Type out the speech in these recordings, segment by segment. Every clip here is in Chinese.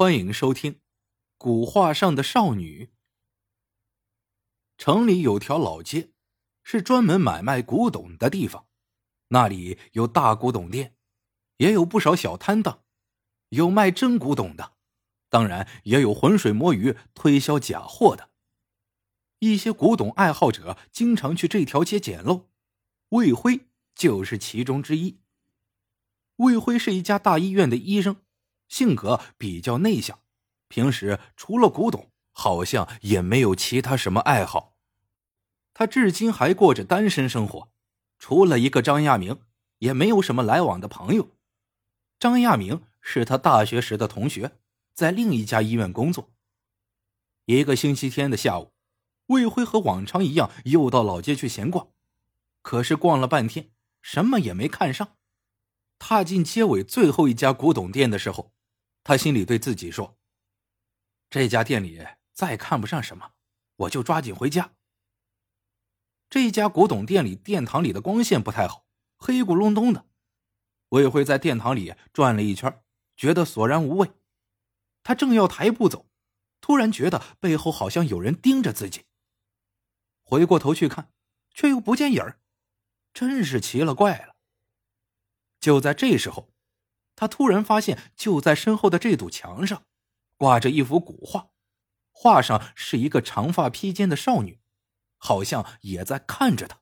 欢迎收听《古画上的少女》。城里有条老街，是专门买卖古董的地方。那里有大古董店，也有不少小摊档，有卖真古董的，当然也有浑水摸鱼推销假货的。一些古董爱好者经常去这条街捡漏，魏辉就是其中之一。魏辉是一家大医院的医生。性格比较内向，平时除了古董，好像也没有其他什么爱好。他至今还过着单身生活，除了一个张亚明，也没有什么来往的朋友。张亚明是他大学时的同学，在另一家医院工作。一个星期天的下午，魏辉和往常一样又到老街去闲逛，可是逛了半天，什么也没看上。踏进街尾最后一家古董店的时候。他心里对自己说：“这家店里再看不上什么，我就抓紧回家。”这一家古董店里殿堂里的光线不太好，黑咕隆咚的。魏辉在殿堂里转了一圈，觉得索然无味。他正要抬步走，突然觉得背后好像有人盯着自己。回过头去看，却又不见影儿，真是奇了怪了。就在这时候。他突然发现，就在身后的这堵墙上，挂着一幅古画，画上是一个长发披肩的少女，好像也在看着他。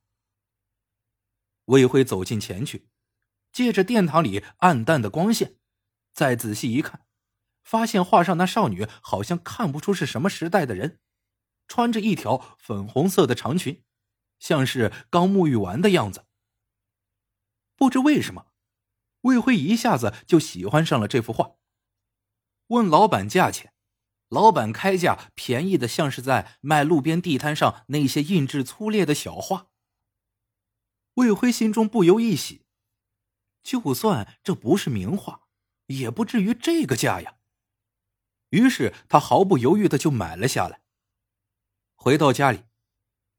魏辉走近前去，借着殿堂里暗淡的光线，再仔细一看，发现画上那少女好像看不出是什么时代的人，穿着一条粉红色的长裙，像是刚沐浴完的样子。不知为什么。魏辉一下子就喜欢上了这幅画。问老板价钱，老板开价便宜的像是在卖路边地摊上那些印制粗劣的小画。魏辉心中不由一喜，就算这不是名画，也不至于这个价呀。于是他毫不犹豫的就买了下来。回到家里，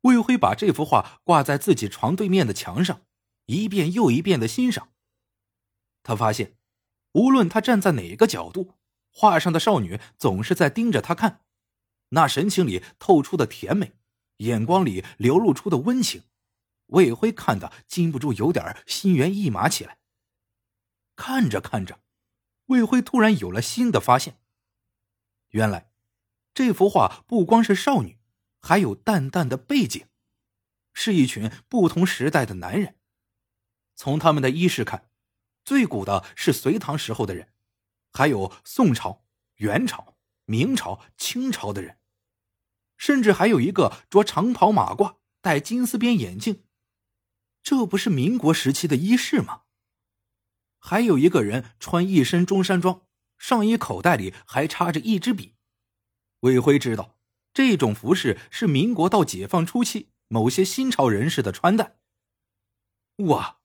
魏辉把这幅画挂在自己床对面的墙上，一遍又一遍的欣赏。他发现，无论他站在哪个角度，画上的少女总是在盯着他看，那神情里透出的甜美，眼光里流露出的温情，魏辉看的禁不住有点心猿意马起来。看着看着，魏辉突然有了新的发现。原来，这幅画不光是少女，还有淡淡的背景，是一群不同时代的男人。从他们的衣饰看。最古的是隋唐时候的人，还有宋朝、元朝、明朝、清朝的人，甚至还有一个着长袍马褂、戴金丝边眼镜，这不是民国时期的衣饰吗？还有一个人穿一身中山装，上衣口袋里还插着一支笔。魏辉知道，这种服饰是民国到解放初期某些新潮人士的穿戴。哇！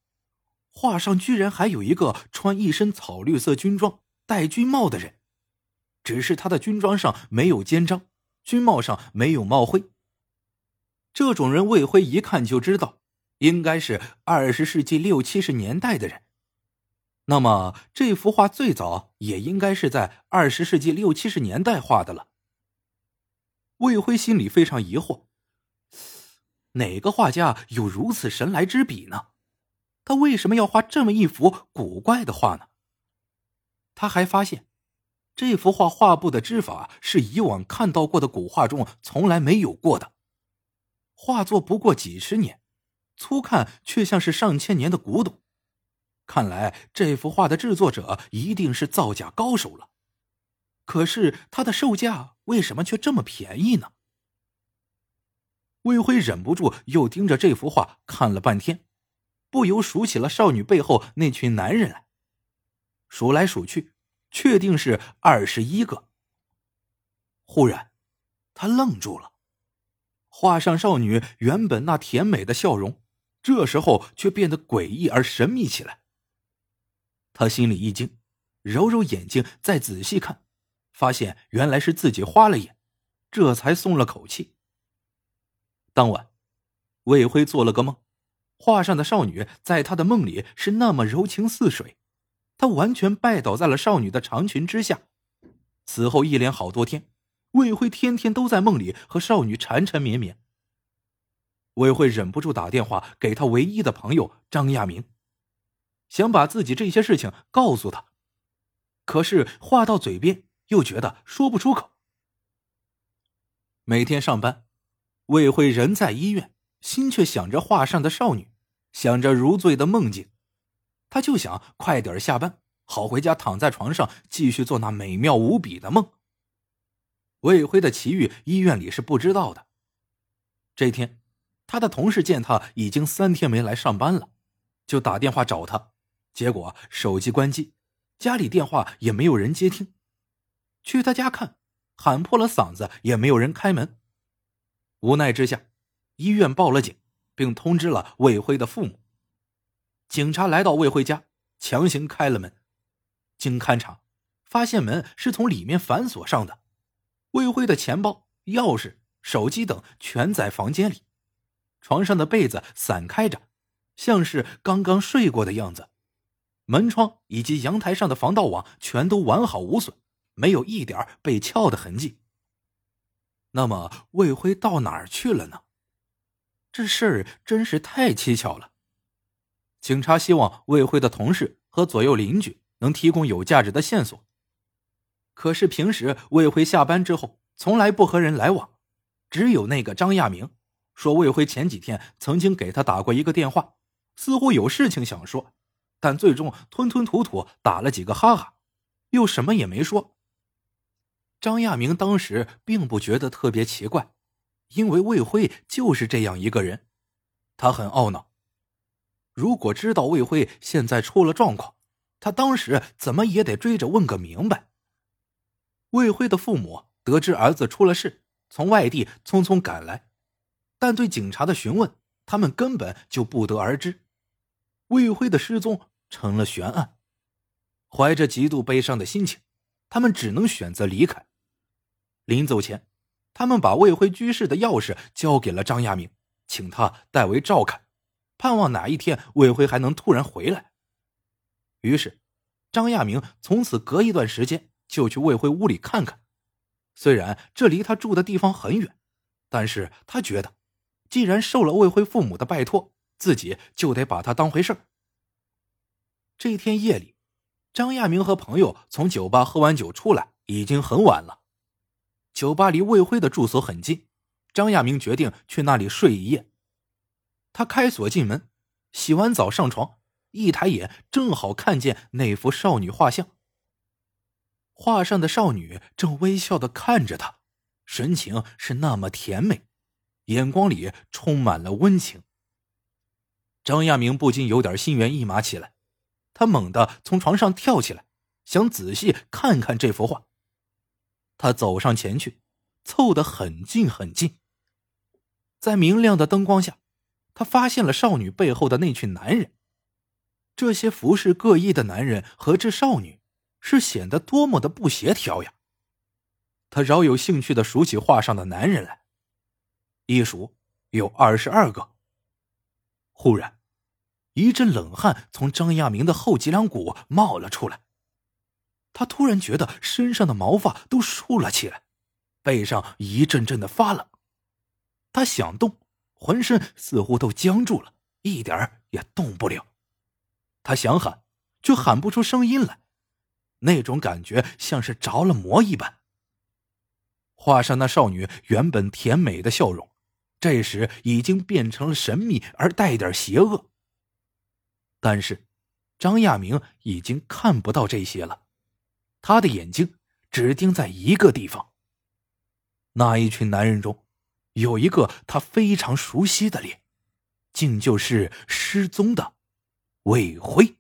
画上居然还有一个穿一身草绿色军装、戴军帽的人，只是他的军装上没有肩章，军帽上没有帽徽。这种人魏辉一看就知道，应该是二十世纪六七十年代的人。那么这幅画最早也应该是在二十世纪六七十年代画的了。魏辉心里非常疑惑：哪个画家有如此神来之笔呢？他为什么要画这么一幅古怪的画呢？他还发现，这幅画画布的织法是以往看到过的古画中从来没有过的。画作不过几十年，粗看却像是上千年的古董。看来这幅画的制作者一定是造假高手了。可是它的售价为什么却这么便宜呢？魏辉忍不住又盯着这幅画看了半天。不由数起了少女背后那群男人来，数来数去，确定是二十一个。忽然，他愣住了，画上少女原本那甜美的笑容，这时候却变得诡异而神秘起来。他心里一惊，揉揉眼睛，再仔细看，发现原来是自己花了眼，这才松了口气。当晚，魏辉做了个梦。画上的少女在他的梦里是那么柔情似水，他完全拜倒在了少女的长裙之下。此后一连好多天，魏辉天天都在梦里和少女缠缠绵绵。魏辉忍不住打电话给他唯一的朋友张亚明，想把自己这些事情告诉他，可是话到嘴边又觉得说不出口。每天上班，魏辉人在医院，心却想着画上的少女，想着如醉的梦境，他就想快点下班。好回家，躺在床上继续做那美妙无比的梦。魏辉的奇遇，医院里是不知道的。这天，他的同事见他已经三天没来上班了，就打电话找他，结果手机关机，家里电话也没有人接听。去他家看，喊破了嗓子也没有人开门。无奈之下，医院报了警，并通知了魏辉的父母。警察来到魏辉家，强行开了门。经勘查，发现门是从里面反锁上的。魏辉的钱包、钥匙、手机等全在房间里，床上的被子散开着，像是刚刚睡过的样子。门窗以及阳台上的防盗网全都完好无损，没有一点被撬的痕迹。那么魏辉到哪儿去了呢？这事儿真是太蹊跷了。警察希望魏辉的同事和左右邻居。能提供有价值的线索。可是平时魏辉下班之后从来不和人来往，只有那个张亚明说魏辉前几天曾经给他打过一个电话，似乎有事情想说，但最终吞吞吐吐打了几个哈哈，又什么也没说。张亚明当时并不觉得特别奇怪，因为魏辉就是这样一个人，他很懊恼。如果知道魏辉现在出了状况，他当时怎么也得追着问个明白。魏辉的父母得知儿子出了事，从外地匆匆赶来，但对警察的询问，他们根本就不得而知。魏辉的失踪成了悬案，怀着极度悲伤的心情，他们只能选择离开。临走前，他们把魏辉居室的钥匙交给了张亚明，请他代为照看，盼望哪一天魏辉还能突然回来。于是，张亚明从此隔一段时间就去魏辉屋里看看。虽然这离他住的地方很远，但是他觉得，既然受了魏辉父母的拜托，自己就得把他当回事这天夜里，张亚明和朋友从酒吧喝完酒出来，已经很晚了。酒吧离魏辉的住所很近，张亚明决定去那里睡一夜。他开锁进门，洗完澡上床。一抬眼，正好看见那幅少女画像。画上的少女正微笑的看着他，神情是那么甜美，眼光里充满了温情。张亚明不禁有点心猿意马起来，他猛地从床上跳起来，想仔细看看这幅画。他走上前去，凑得很近很近，在明亮的灯光下，他发现了少女背后的那群男人。这些服饰各异的男人和这少女，是显得多么的不协调呀！他饶有兴趣的数起画上的男人来，一数有二十二个。忽然，一阵冷汗从张亚明的后脊梁骨冒了出来，他突然觉得身上的毛发都竖了起来，背上一阵阵的发冷。他想动，浑身似乎都僵住了，一点也动不了。他想喊，却喊不出声音来，那种感觉像是着了魔一般。画上那少女原本甜美的笑容，这时已经变成了神秘而带点邪恶。但是，张亚明已经看不到这些了，他的眼睛只盯在一个地方。那一群男人中，有一个他非常熟悉的脸，竟就是失踪的。魏辉。